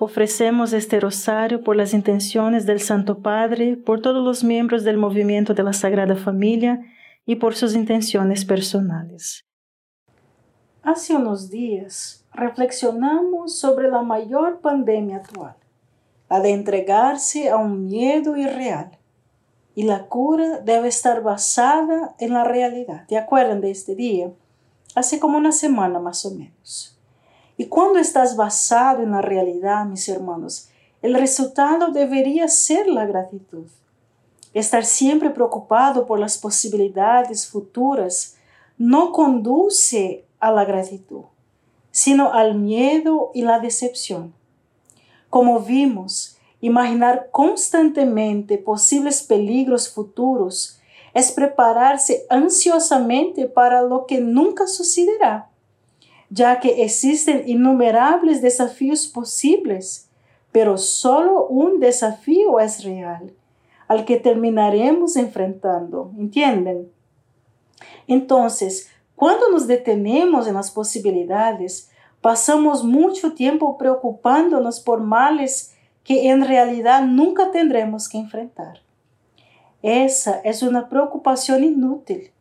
Ofrecemos este rosario por las intenciones del Santo Padre, por todos los miembros del movimiento de la Sagrada Familia y por sus intenciones personales. Hace unos días reflexionamos sobre la mayor pandemia actual, la de entregarse a un miedo irreal. Y la cura debe estar basada en la realidad. ¿Te acuerdan de este día? Hace como una semana más o menos. Y cuando estás basado en la realidad, mis hermanos, el resultado debería ser la gratitud. Estar siempre preocupado por las posibilidades futuras no conduce a la gratitud, sino al miedo y la decepción. Como vimos, imaginar constantemente posibles peligros futuros es prepararse ansiosamente para lo que nunca sucederá ya que existen innumerables desafíos posibles, pero solo un desafío es real, al que terminaremos enfrentando, ¿entienden? Entonces, cuando nos detenemos en las posibilidades, pasamos mucho tiempo preocupándonos por males que en realidad nunca tendremos que enfrentar. Esa es una preocupación inútil.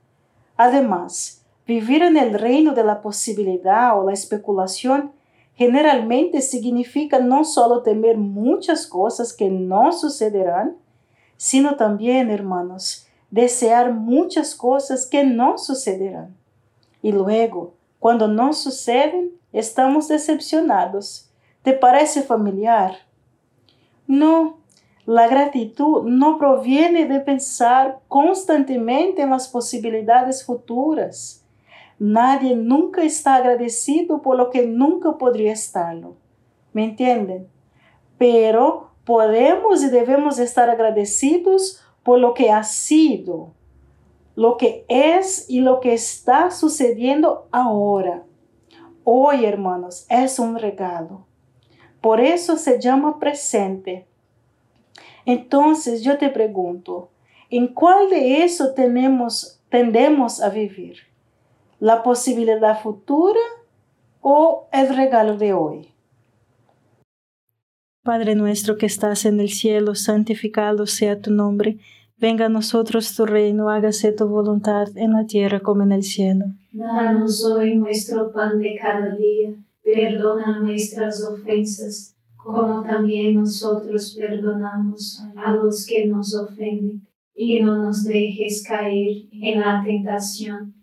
Además, Vivir en el reino de la posibilidad o la especulación generalmente significa no solo temer muchas cosas que no sucederán, sino también, hermanos, desear muchas cosas que no sucederán. Y luego, cuando no suceden, estamos decepcionados. ¿Te parece familiar? No, la gratitud no proviene de pensar constantemente en las posibilidades futuras Nadie nunca está agradecido por lo que nunca podría estarlo. ¿Me entienden? Pero podemos y debemos estar agradecidos por lo que ha sido, lo que es y lo que está sucediendo ahora. Hoy, hermanos, es un regalo. Por eso se llama presente. Entonces yo te pregunto, ¿en cuál de eso tenemos, tendemos a vivir? La posibilidad futura o el regalo de hoy. Padre nuestro que estás en el cielo, santificado sea tu nombre. Venga a nosotros tu reino, hágase tu voluntad en la tierra como en el cielo. Danos hoy nuestro pan de cada día, perdona nuestras ofensas, como también nosotros perdonamos a los que nos ofenden, y no nos dejes caer en la tentación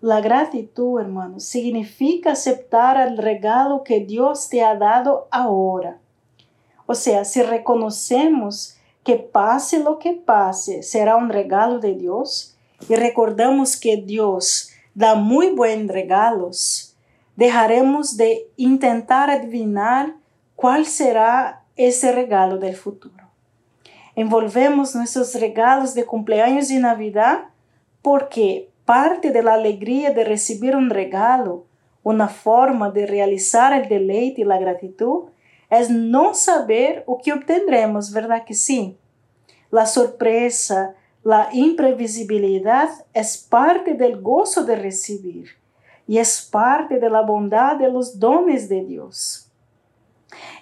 La gratitud, hermanos, significa aceptar el regalo que Dios te ha dado ahora. O sea, si reconocemos que pase lo que pase, será un regalo de Dios y recordamos que Dios da muy buenos regalos, dejaremos de intentar adivinar cuál será ese regalo del futuro. Envolvemos nuestros regalos de cumpleaños y Navidad porque parte de la alegría de recibir un regalo, una forma de realizar el deleite y la gratitud, es no saber o que obtendremos, ¿verdad que sí? La sorpresa, la imprevisibilidad es parte del gozo de recibir y es parte de la bondad de los dones de Dios.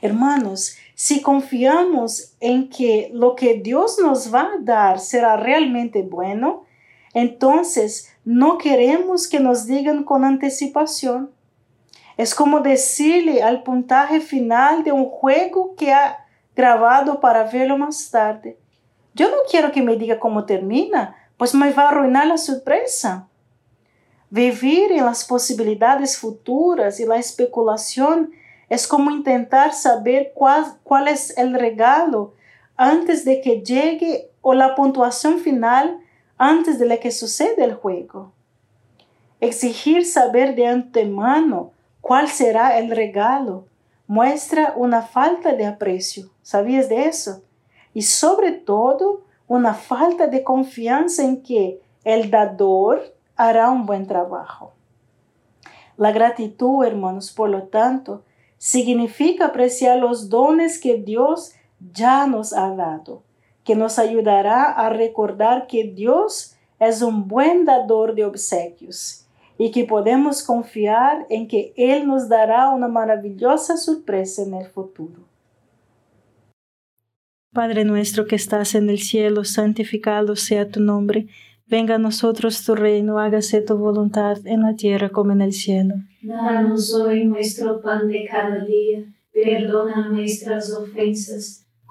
Hermanos, si confiamos en que lo que Dios nos va a dar será realmente bueno, entonces no queremos que nos digan con anticipación. Es como decirle al puntaje final de un juego que ha grabado para verlo más tarde. Yo no quiero que me diga cómo termina, pues me va a arruinar la sorpresa. Vivir en las posibilidades futuras y la especulación es como intentar saber cuál, cuál es el regalo antes de que llegue o la puntuación final antes de la que sucede el juego. Exigir saber de antemano cuál será el regalo muestra una falta de aprecio. ¿Sabías de eso? Y sobre todo, una falta de confianza en que el dador hará un buen trabajo. La gratitud, hermanos, por lo tanto, significa apreciar los dones que Dios ya nos ha dado, que nos ayudará a recordar que Dios es un buen dador de obsequios y que podemos confiar en que Él nos dará una maravillosa sorpresa en el futuro. Padre nuestro que estás en el cielo, santificado sea tu nombre. Venga a nosotros tu reino, hágase tu voluntad en la tierra como en el cielo. Danos hoy nuestro pan de cada día, perdona nuestras ofensas,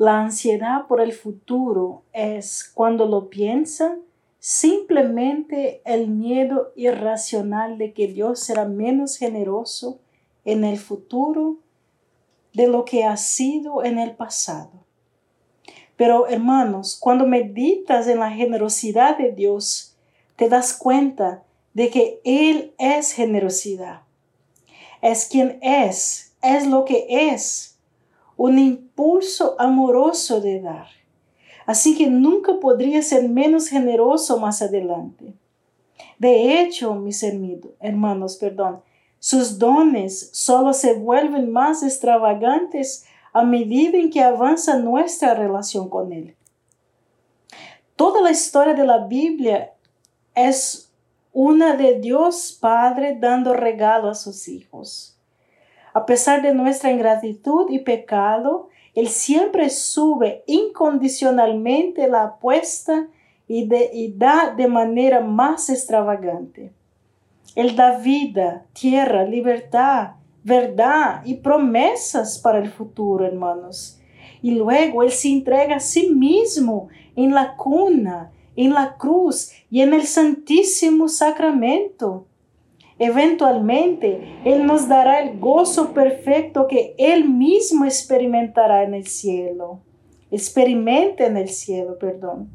La ansiedad por el futuro es, cuando lo piensan, simplemente el miedo irracional de que Dios será menos generoso en el futuro de lo que ha sido en el pasado. Pero hermanos, cuando meditas en la generosidad de Dios, te das cuenta de que Él es generosidad. Es quien es, es lo que es un impulso amoroso de dar. Así que nunca podría ser menos generoso más adelante. De hecho, mis hermanos, perdón, sus dones solo se vuelven más extravagantes a medida en que avanza nuestra relación con Él. Toda la historia de la Biblia es una de Dios Padre dando regalo a sus hijos. A pesar de nuestra ingratitud y pecado, Él siempre sube incondicionalmente la apuesta y, da de manera más extravagante. Él da vida, tierra, libertad, verdad y promesas para el futuro, hermanos. Y luego Él se entrega a sí mismo en la cuna, en la cruz y en el Santísimo Sacramento. Eventualmente, Él nos dará el gozo perfecto que Él mismo experimentará en el cielo. Experimente en el cielo, perdón.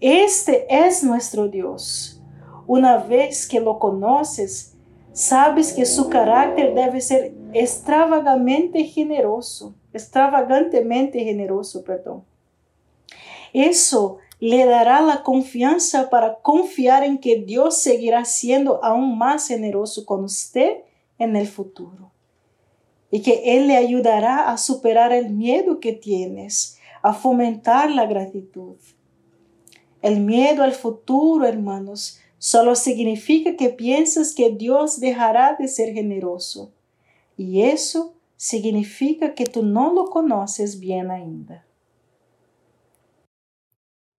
Este es nuestro Dios. Una vez que lo conoces, sabes que su carácter debe ser extravagantemente generoso, extravagantemente generoso, perdón. Eso le dará la confianza para confiar en que Dios seguirá siendo aún más generoso con usted en el futuro. Y que Él le ayudará a superar el miedo que tienes, a fomentar la gratitud. El miedo al futuro, hermanos, solo significa que piensas que Dios dejará de ser generoso. Y eso significa que tú no lo conoces bien ainda.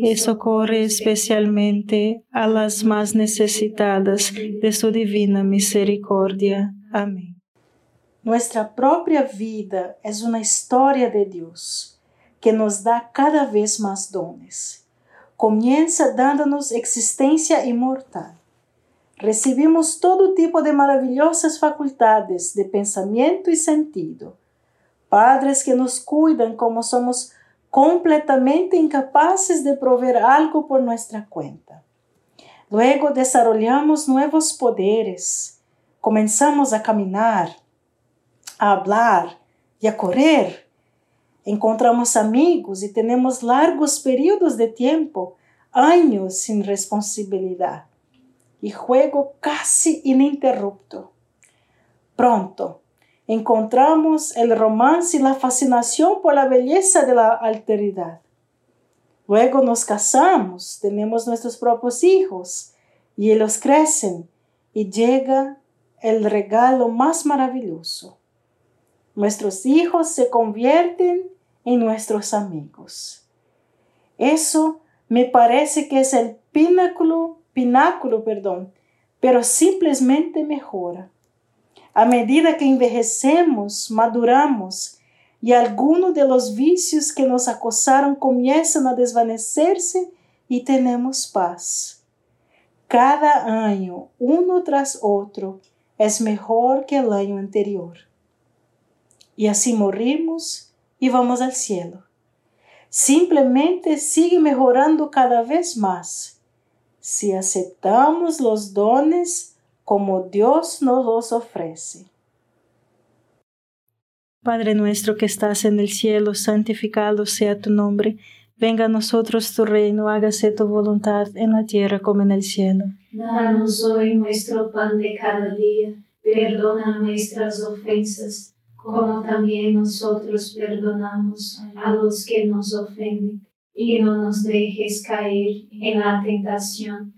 y socorre especialmente a las más necesitadas de su divina misericordia. Amén. Nuestra própria vida é uma história de Deus que nos dá cada vez mais dones. Comienza dando-nos existência imortal. Recebemos todo tipo de maravilhosas faculdades de pensamento e sentido. Padres que nos cuidam como somos completamente incapazes de prover algo por nuestra cuenta. Luego desarrollamos nuevos poderes, comenzamos a caminar, a hablar e a correr. Encontramos amigos e temos largos períodos de tempo, anos sem responsabilidade e juego casi ininterrupto. Pronto, encontramos el romance y la fascinación por la belleza de la alteridad. Luego nos casamos, tenemos nuestros propios hijos y ellos crecen y llega el regalo más maravilloso. Nuestros hijos se convierten en nuestros amigos. Eso me parece que es el pináculo, pináculo, perdón, pero simplesmente mejora. A medida que envejecemos, maduramos e algunos de los vicios que nos acosaram começam a desvanecer-se e temos paz. Cada ano, uno tras outro, es mejor que el año anterior. Y así morimos y vamos al cielo. Simplemente sigue mejorando cada vez más si aceptamos los dones como Dios nos los ofrece. Padre nuestro que estás en el cielo, santificado sea tu nombre. Venga a nosotros tu reino, hágase tu voluntad en la tierra como en el cielo. Danos hoy nuestro pan de cada día, perdona nuestras ofensas, como también nosotros perdonamos a los que nos ofenden, y no nos dejes caer en la tentación,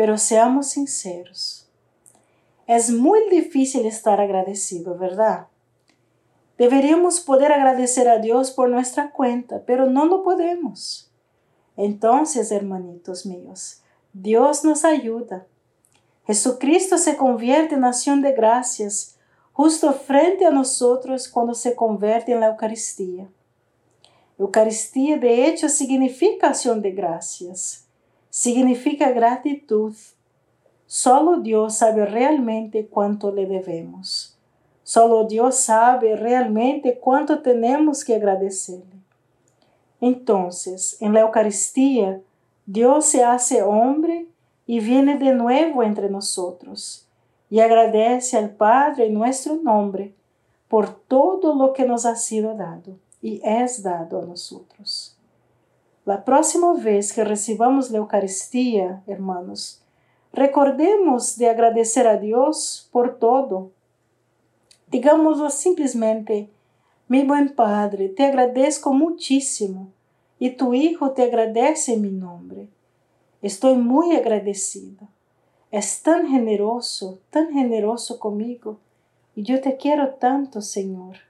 pero seamos sinceros. Es muy difícil estar agradecido, ¿verdad? Deberíamos poder agradecer a Dios por nuestra cuenta, pero no lo podemos. Entonces, hermanitos míos, Dios nos ayuda. Jesucristo se convierte en acción de gracias justo frente a nosotros cuando se convierte en la Eucaristía. Eucaristía de hecho significa acción de gracias, significa gratitud. Solo Dios sabe realmente cuánto le debemos. Solo Dios sabe realmente cuánto tenemos que agradecerle. Entonces, en la Eucaristía, Dios se hace hombre y viene de nuevo entre nosotros y agradece al Padre en nuestro nombre por todo lo que nos ha sido dado y es dado a nosotros. La próxima vez que recibamos la Eucaristía, hermanos, recordemos de agradecer a Dios por todo. Digámoslo simplesmente, mi buen Padre, te agradezco muchísimo y tu Hijo te agradece en mi nombre. Estoy muy agradecido. Es tan generoso, tan generoso conmigo, y yo te quiero tanto, Señor.